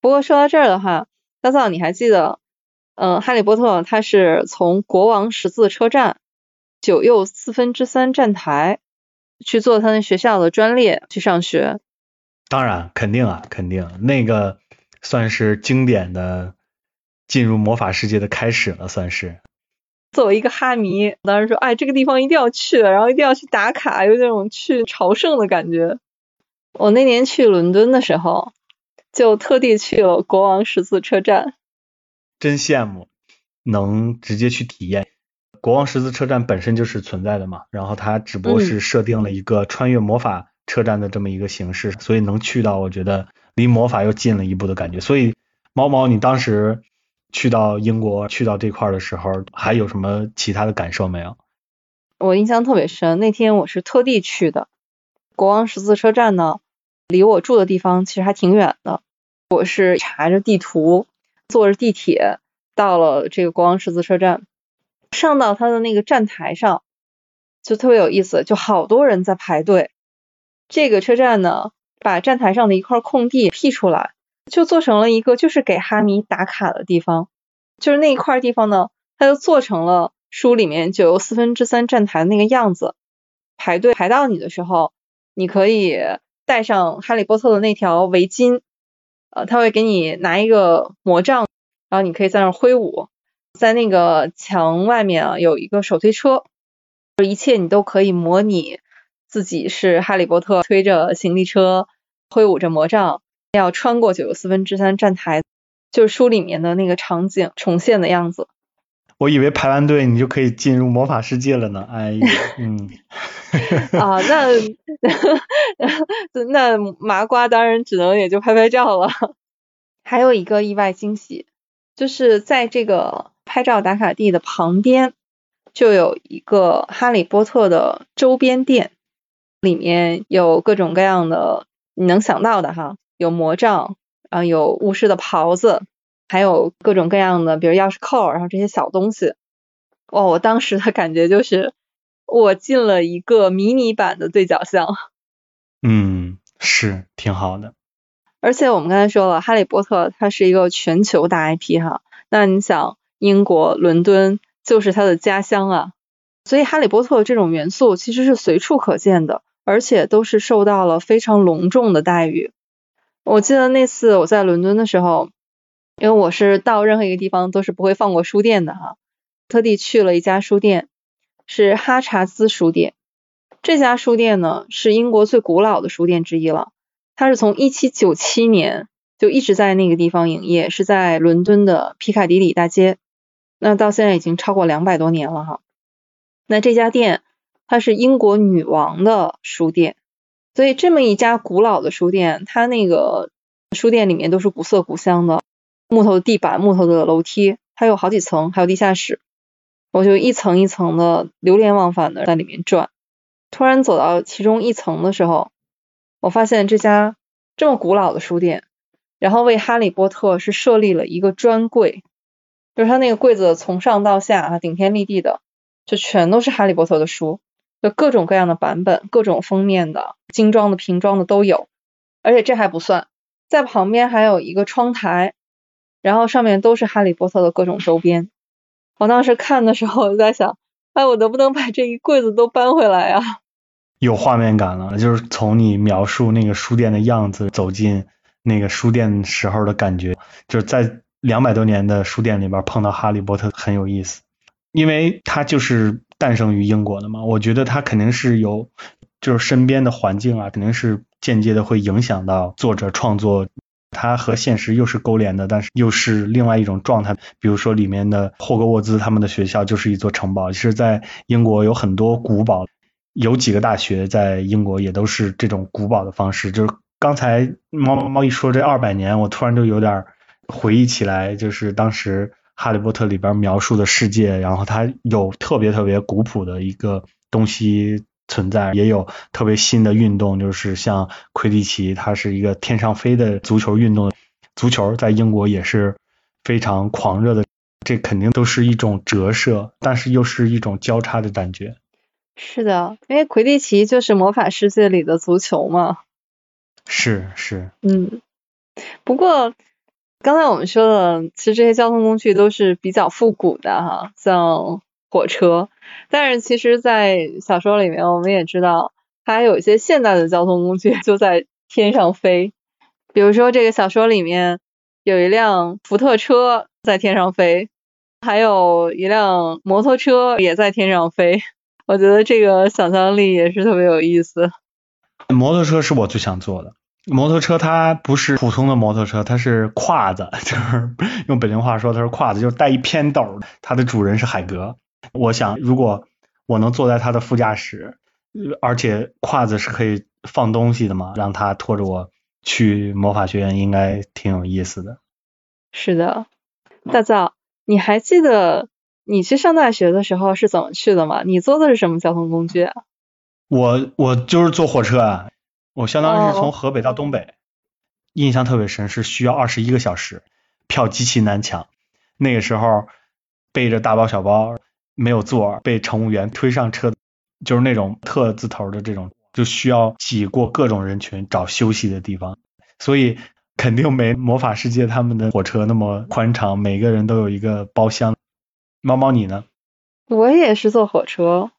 不过说到这儿的话，大嫂你还记得，嗯，哈利波特他是从国王十字车站九又四分之三站台去做他那学校的专列去上学。当然，肯定啊，肯定，那个算是经典的进入魔法世界的开始了，算是。作为一个哈迷，当时说，哎，这个地方一定要去，然后一定要去打卡，有那种去朝圣的感觉。我那年去伦敦的时候，就特地去了国王十字车站。真羡慕能直接去体验。国王十字车站本身就是存在的嘛，然后它只不过是设定了一个穿越魔法车站的这么一个形式，所以能去到，我觉得离魔法又近了一步的感觉。所以，猫猫，你当时。去到英国，去到这块的时候，还有什么其他的感受没有？我印象特别深，那天我是特地去的国王十字车站呢，离我住的地方其实还挺远的。我是查着地图，坐着地铁到了这个国王十字车站，上到它的那个站台上，就特别有意思，就好多人在排队。这个车站呢，把站台上的一块空地辟出来。就做成了一个就是给哈迷打卡的地方，就是那一块地方呢，它就做成了书里面九又四分之三站台的那个样子。排队排到你的时候，你可以带上哈利波特的那条围巾，呃，他会给你拿一个魔杖，然后你可以在那挥舞。在那个墙外面啊，有一个手推车，就一切你都可以模拟自己是哈利波特推着行李车，挥舞着魔杖。要穿过九又四分之三站台，就是书里面的那个场景重现的样子。我以为排完队你就可以进入魔法世界了呢。哎呀，嗯。啊，那 那麻瓜当然只能也就拍拍照了。还有一个意外惊喜，就是在这个拍照打卡地的旁边，就有一个哈利波特的周边店，里面有各种各样的你能想到的哈。有魔杖，啊，有巫师的袍子，还有各种各样的，比如钥匙扣，然后这些小东西。哦，我当时的感觉就是我进了一个迷你版的对角巷。嗯，是挺好的。而且我们刚才说了，哈利波特它是一个全球大 IP 哈，那你想，英国伦敦就是他的家乡啊，所以哈利波特这种元素其实是随处可见的，而且都是受到了非常隆重的待遇。我记得那次我在伦敦的时候，因为我是到任何一个地方都是不会放过书店的哈，特地去了一家书店，是哈查兹书店。这家书店呢是英国最古老的书店之一了，它是从一七九七年就一直在那个地方营业，是在伦敦的皮卡迪里大街。那到现在已经超过两百多年了哈。那这家店它是英国女王的书店。所以这么一家古老的书店，它那个书店里面都是古色古香的，木头地板、木头的楼梯，它有好几层，还有地下室。我就一层一层的流连忘返的在里面转。突然走到其中一层的时候，我发现这家这么古老的书店，然后为哈利波特是设立了一个专柜，就是它那个柜子从上到下啊，顶天立地的，就全都是哈利波特的书。就各种各样的版本，各种封面的，精装的、瓶装的都有。而且这还不算，在旁边还有一个窗台，然后上面都是哈利波特的各种周边。我当时看的时候就在想，哎，我能不能把这一柜子都搬回来啊？有画面感了，就是从你描述那个书店的样子，走进那个书店时候的感觉，就是在两百多年的书店里边碰到哈利波特很有意思，因为他就是。诞生于英国的嘛，我觉得他肯定是有，就是身边的环境啊，肯定是间接的会影响到作者创作，它和现实又是勾连的，但是又是另外一种状态。比如说里面的霍格沃兹他们的学校就是一座城堡，其实在英国有很多古堡，有几个大学在英国也都是这种古堡的方式。就是刚才猫猫一说这二百年，我突然就有点回忆起来，就是当时。哈利波特里边描述的世界，然后它有特别特别古朴的一个东西存在，也有特别新的运动，就是像魁地奇，它是一个天上飞的足球运动。足球在英国也是非常狂热的，这肯定都是一种折射，但是又是一种交叉的感觉。是的，因为魁地奇就是魔法世界里的足球嘛。是是，嗯，不过刚才我们说的，其实这些交通工具都是比较复古的哈，像火车。但是其实，在小说里面，我们也知道，它还有一些现代的交通工具就在天上飞。比如说，这个小说里面有一辆福特车在天上飞，还有一辆摩托车也在天上飞。我觉得这个想象力也是特别有意思。摩托车是我最想坐的。摩托车它不是普通的摩托车，它是胯子，就是用北京话说它是胯子，就是带一偏斗的。它的主人是海格。我想，如果我能坐在它的副驾驶，而且胯子是可以放东西的嘛，让它拖着我去魔法学院，应该挺有意思的。是的，大造，你还记得你去上大学的时候是怎么去的吗？你坐的是什么交通工具啊？我我就是坐火车啊，我相当于是从河北到东北，印象特别深，是需要二十一个小时，票极其难抢。那个时候背着大包小包。没有座，被乘务员推上车，就是那种特字头的这种，就需要挤过各种人群找休息的地方，所以肯定没魔法世界他们的火车那么宽敞，每个人都有一个包厢。猫猫你呢？我也是坐火车，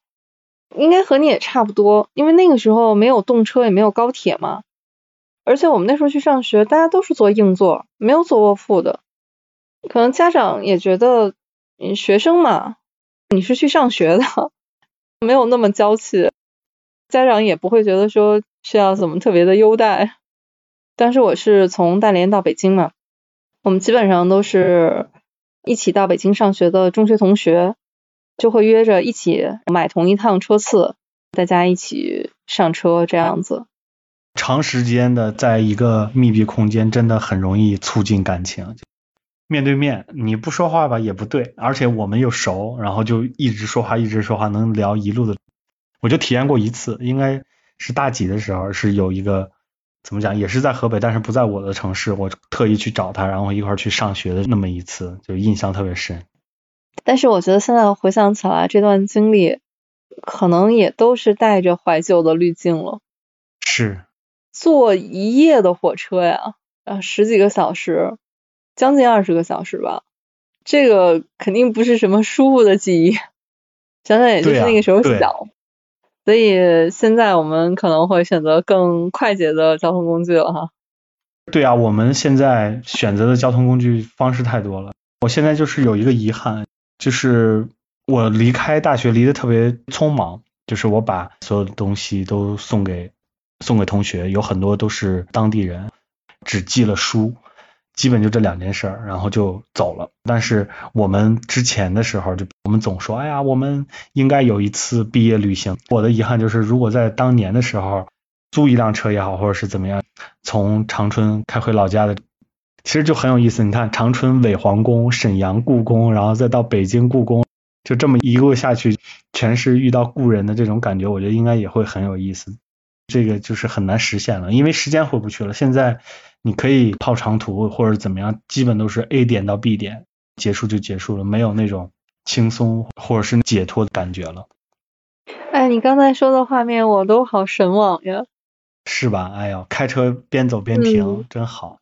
应该和你也差不多，因为那个时候没有动车，也没有高铁嘛，而且我们那时候去上学，大家都是坐硬座，没有坐卧铺的，可能家长也觉得学生嘛。你是去上学的，没有那么娇气，家长也不会觉得说需要怎么特别的优待。但是我是从大连到北京嘛，我们基本上都是一起到北京上学的中学同学，就会约着一起买同一趟车次，大家一起上车这样子。长时间的在一个密闭空间，真的很容易促进感情。面对面，你不说话吧也不对，而且我们又熟，然后就一直说话，一直说话，能聊一路的。我就体验过一次，应该是大几的时候，是有一个怎么讲，也是在河北，但是不在我的城市，我特意去找他，然后一块去上学的那么一次，就印象特别深。但是我觉得现在回想起来，这段经历可能也都是带着怀旧的滤镜了。是。坐一夜的火车呀，啊，十几个小时。将近二十个小时吧，这个肯定不是什么舒服的记忆，想想也就是那个时候小，所以现在我们可能会选择更快捷的交通工具了哈。对啊，我们现在选择的交通工具方式太多了。我现在就是有一个遗憾，就是我离开大学离得特别匆忙，就是我把所有的东西都送给送给同学，有很多都是当地人，只寄了书。基本就这两件事儿，然后就走了。但是我们之前的时候，就我们总说，哎呀，我们应该有一次毕业旅行。我的遗憾就是，如果在当年的时候租一辆车也好，或者是怎么样，从长春开回老家的，其实就很有意思。你看，长春伪皇宫、沈阳故宫，然后再到北京故宫，就这么一路下去，全是遇到故人的这种感觉，我觉得应该也会很有意思。这个就是很难实现了，因为时间回不去了。现在。你可以跑长途或者怎么样，基本都是 A 点到 B 点结束就结束了，没有那种轻松或者是解脱的感觉了。哎，你刚才说的画面我都好神往呀。是吧？哎呦，开车边走边停，真好。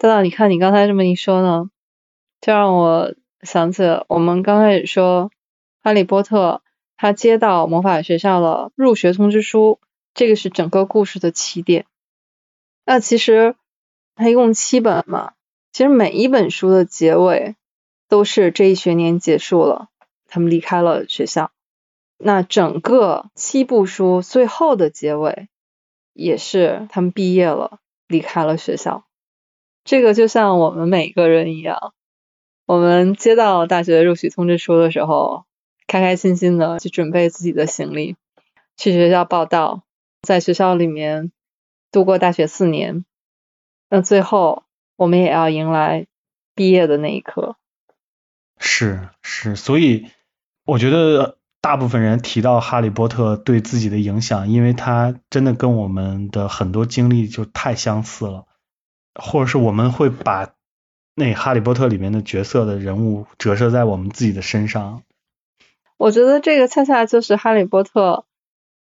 大大，你看你刚才这么一说呢，就让我想起了我们刚开始说哈利波特他接到魔法学校的入学通知书，这个是整个故事的起点。那其实它一共七本嘛，其实每一本书的结尾都是这一学年结束了，他们离开了学校。那整个七部书最后的结尾也是他们毕业了，离开了学校。这个就像我们每个人一样，我们接到大学录取通知书的时候，开开心心的去准备自己的行李，去学校报到，在学校里面。度过大学四年，那最后我们也要迎来毕业的那一刻。是是，所以我觉得大部分人提到哈利波特对自己的影响，因为他真的跟我们的很多经历就太相似了，或者是我们会把那哈利波特里面的角色的人物折射在我们自己的身上。我觉得这个恰恰就是哈利波特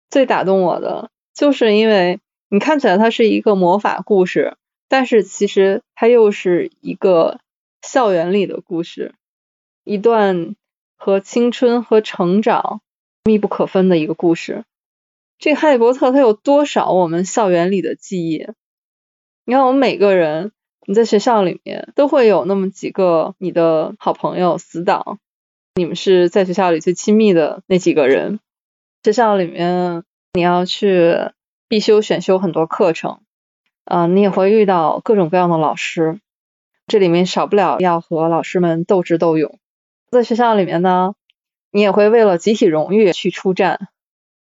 最打动我的，就是因为你看起来它是一个魔法故事，但是其实它又是一个校园里的故事，一段和青春和成长密不可分的一个故事。这哈利波特它有多少我们校园里的记忆？你看我们每个人，你在学校里面都会有那么几个你的好朋友、死党，你们是在学校里最亲密的那几个人。学校里面你要去必修、选修很多课程，啊，你也会遇到各种各样的老师，这里面少不了要和老师们斗智斗勇。在学校里面呢，你也会为了集体荣誉去出战，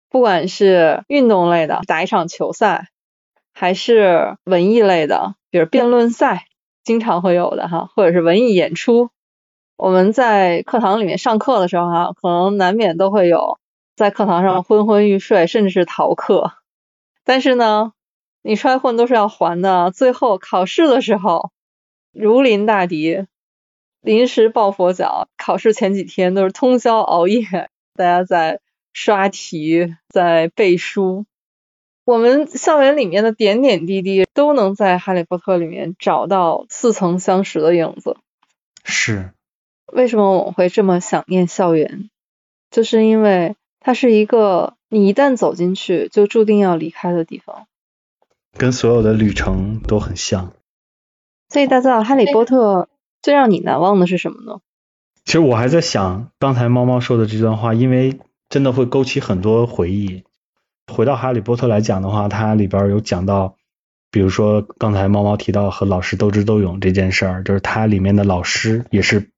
不管是运动类的，打一场球赛。还是文艺类的，比如辩论赛，经常会有的哈，或者是文艺演出。我们在课堂里面上课的时候哈，可能难免都会有在课堂上昏昏欲睡，甚至是逃课。但是呢，你摔混都是要还的。最后考试的时候，如临大敌，临时抱佛脚。考试前几天都是通宵熬夜，大家在刷题，在背书。我们校园里面的点点滴滴都能在《哈利波特》里面找到似曾相识的影子。是。为什么我会这么想念校园？就是因为它是一个你一旦走进去就注定要离开的地方。跟所有的旅程都很像。所以大家，《哈利波特》最让你难忘的是什么呢？其实我还在想刚才猫猫说的这段话，因为真的会勾起很多回忆。回到《哈利波特》来讲的话，它里边有讲到，比如说刚才猫猫提到和老师斗智斗勇这件事儿，就是它里面的老师也是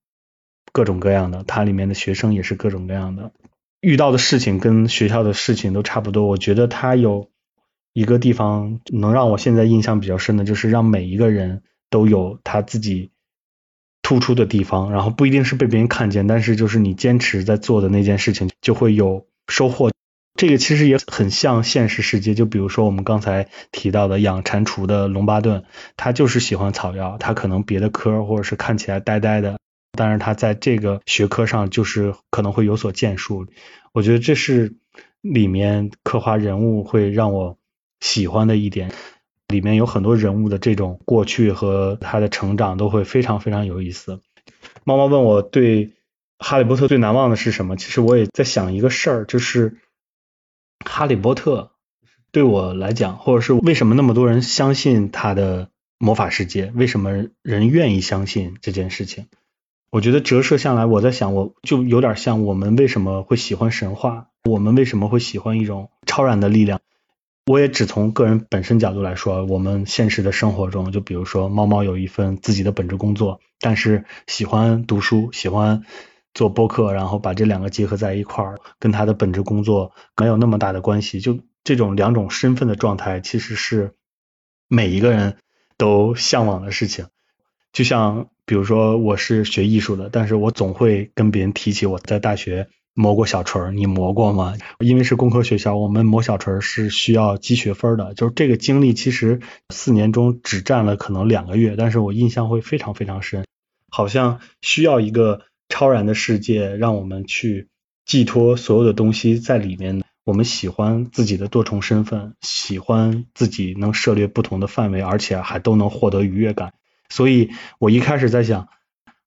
各种各样的，它里面的学生也是各种各样的，遇到的事情跟学校的事情都差不多。我觉得它有一个地方能让我现在印象比较深的，就是让每一个人都有他自己突出的地方，然后不一定是被别人看见，但是就是你坚持在做的那件事情就会有收获。这个其实也很像现实世界，就比如说我们刚才提到的养蟾蜍的龙巴顿，他就是喜欢草药，他可能别的科或者是看起来呆呆的，但是他在这个学科上就是可能会有所建树。我觉得这是里面刻画人物会让我喜欢的一点，里面有很多人物的这种过去和他的成长都会非常非常有意思。猫猫问我对哈利波特最难忘的是什么，其实我也在想一个事儿，就是。哈利波特对我来讲，或者是为什么那么多人相信他的魔法世界？为什么人愿意相信这件事情？我觉得折射下来，我在想，我就有点像我们为什么会喜欢神话？我们为什么会喜欢一种超然的力量？我也只从个人本身角度来说，我们现实的生活中，就比如说猫猫有一份自己的本职工作，但是喜欢读书，喜欢。做播客，然后把这两个结合在一块儿，跟他的本职工作没有那么大的关系。就这种两种身份的状态，其实是每一个人都向往的事情。就像比如说，我是学艺术的，但是我总会跟别人提起我在大学磨过小锤，你磨过吗？因为是工科学校，我们磨小锤是需要积学分的。就是这个经历，其实四年中只占了可能两个月，但是我印象会非常非常深，好像需要一个。超然的世界，让我们去寄托所有的东西在里面。我们喜欢自己的多重身份，喜欢自己能涉猎不同的范围，而且还都能获得愉悦感。所以我一开始在想，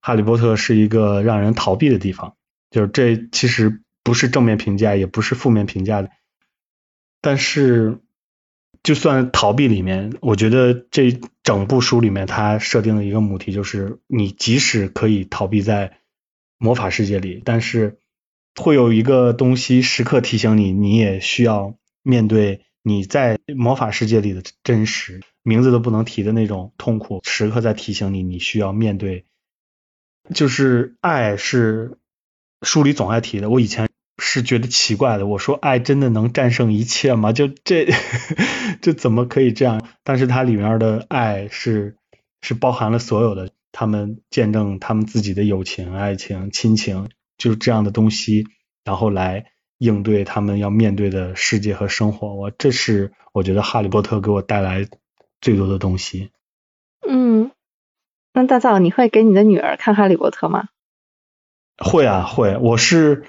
哈利波特是一个让人逃避的地方，就是这其实不是正面评价，也不是负面评价的。但是，就算逃避里面，我觉得这整部书里面，它设定的一个母题就是，你即使可以逃避在。魔法世界里，但是会有一个东西时刻提醒你，你也需要面对你在魔法世界里的真实，名字都不能提的那种痛苦，时刻在提醒你，你需要面对。就是爱是书里总爱提的，我以前是觉得奇怪的，我说爱真的能战胜一切吗？就这，就怎么可以这样？但是它里面的爱是是包含了所有的。他们见证他们自己的友情、爱情、亲情，就是这样的东西，然后来应对他们要面对的世界和生活。我这是我觉得《哈利波特》给我带来最多的东西。嗯，那大造，你会给你的女儿看《哈利波特》吗？会啊，会。我是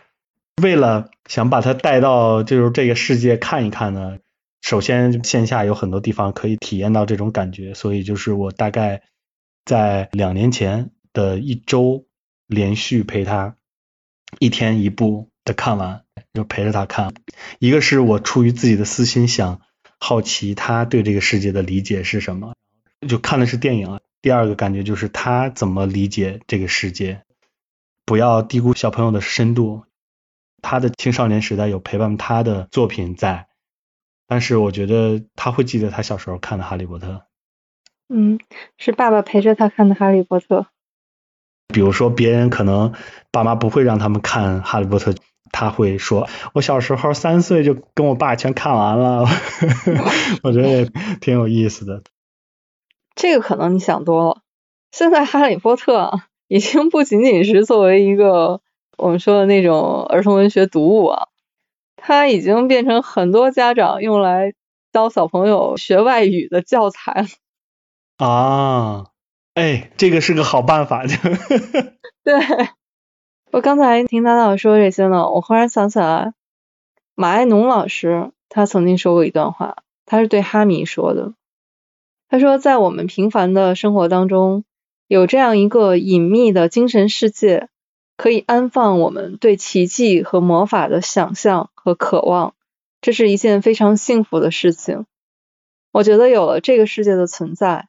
为了想把她带到就是这个世界看一看呢。首先，线下有很多地方可以体验到这种感觉，所以就是我大概在两年前的一周连续陪他一天一部的看完，就陪着他看。一个是我出于自己的私心想好奇他对这个世界的理解是什么，就看的是电影。第二个感觉就是他怎么理解这个世界，不要低估小朋友的深度。他的青少年时代有陪伴他的作品在。但是我觉得他会记得他小时候看的《哈利波特》。嗯，是爸爸陪着他看的《哈利波特》。比如说，别人可能爸妈不会让他们看《哈利波特》，他会说：“我小时候三岁就跟我爸全看完了。”我觉得也挺有意思的。这个可能你想多了。现在《哈利波特》已经不仅仅是作为一个我们说的那种儿童文学读物啊。它已经变成很多家长用来教小朋友学外语的教材啊，哎，这个是个好办法。对，我刚才听他老说这些呢，我忽然想起来，马爱农老师他曾经说过一段话，他是对哈迷说的。他说，在我们平凡的生活当中，有这样一个隐秘的精神世界。可以安放我们对奇迹和魔法的想象和渴望，这是一件非常幸福的事情。我觉得有了这个世界的存在，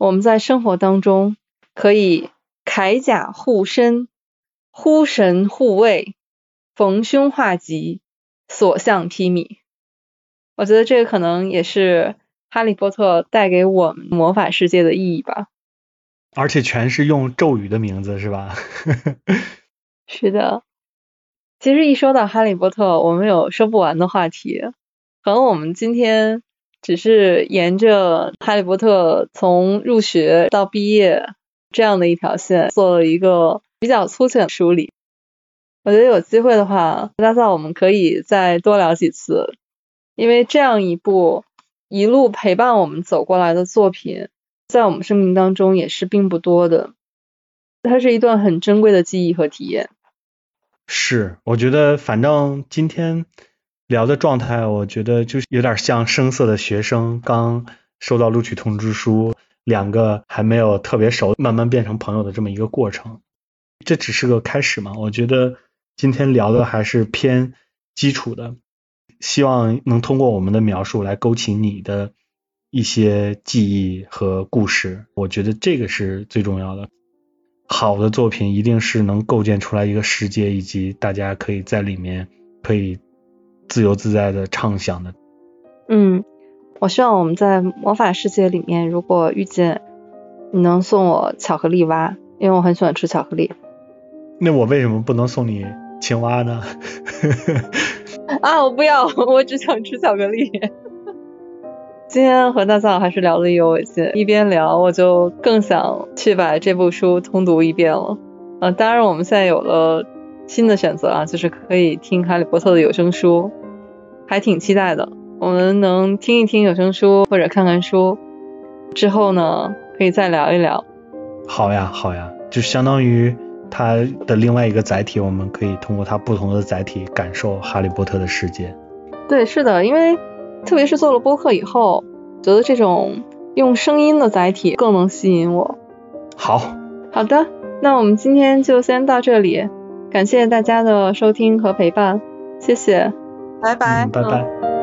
我们在生活当中可以铠甲护身、呼神护卫、逢凶化吉、所向披靡。我觉得这个可能也是哈利波特带给我们魔法世界的意义吧。而且全是用咒语的名字，是吧？是的，其实一说到哈利波特，我们有说不完的话题。可能我们今天只是沿着哈利波特从入学到毕业这样的一条线做了一个比较粗浅的梳理。我觉得有机会的话，大造我们可以再多聊几次，因为这样一部一路陪伴我们走过来的作品，在我们生命当中也是并不多的。它是一段很珍贵的记忆和体验。是，我觉得反正今天聊的状态，我觉得就是有点像生涩的学生刚收到录取通知书，两个还没有特别熟，慢慢变成朋友的这么一个过程。这只是个开始嘛？我觉得今天聊的还是偏基础的，希望能通过我们的描述来勾起你的一些记忆和故事。我觉得这个是最重要的。好的作品一定是能构建出来一个世界，以及大家可以在里面可以自由自在的畅想的。嗯，我希望我们在魔法世界里面，如果遇见你能送我巧克力蛙，因为我很喜欢吃巧克力。那我为什么不能送你青蛙呢？啊，我不要，我只想吃巧克力。今天和大造还是聊了意犹未尽，一边聊我就更想去把这部书通读一遍了。呃，当然我们现在有了新的选择啊，就是可以听《哈利波特》的有声书，还挺期待的。我们能听一听有声书或者看看书，之后呢可以再聊一聊。好呀，好呀，就相当于它的另外一个载体，我们可以通过它不同的载体感受《哈利波特》的世界。对，是的，因为。特别是做了播客以后，觉得这种用声音的载体更能吸引我。好，好的，那我们今天就先到这里，感谢大家的收听和陪伴，谢谢，拜拜，拜拜。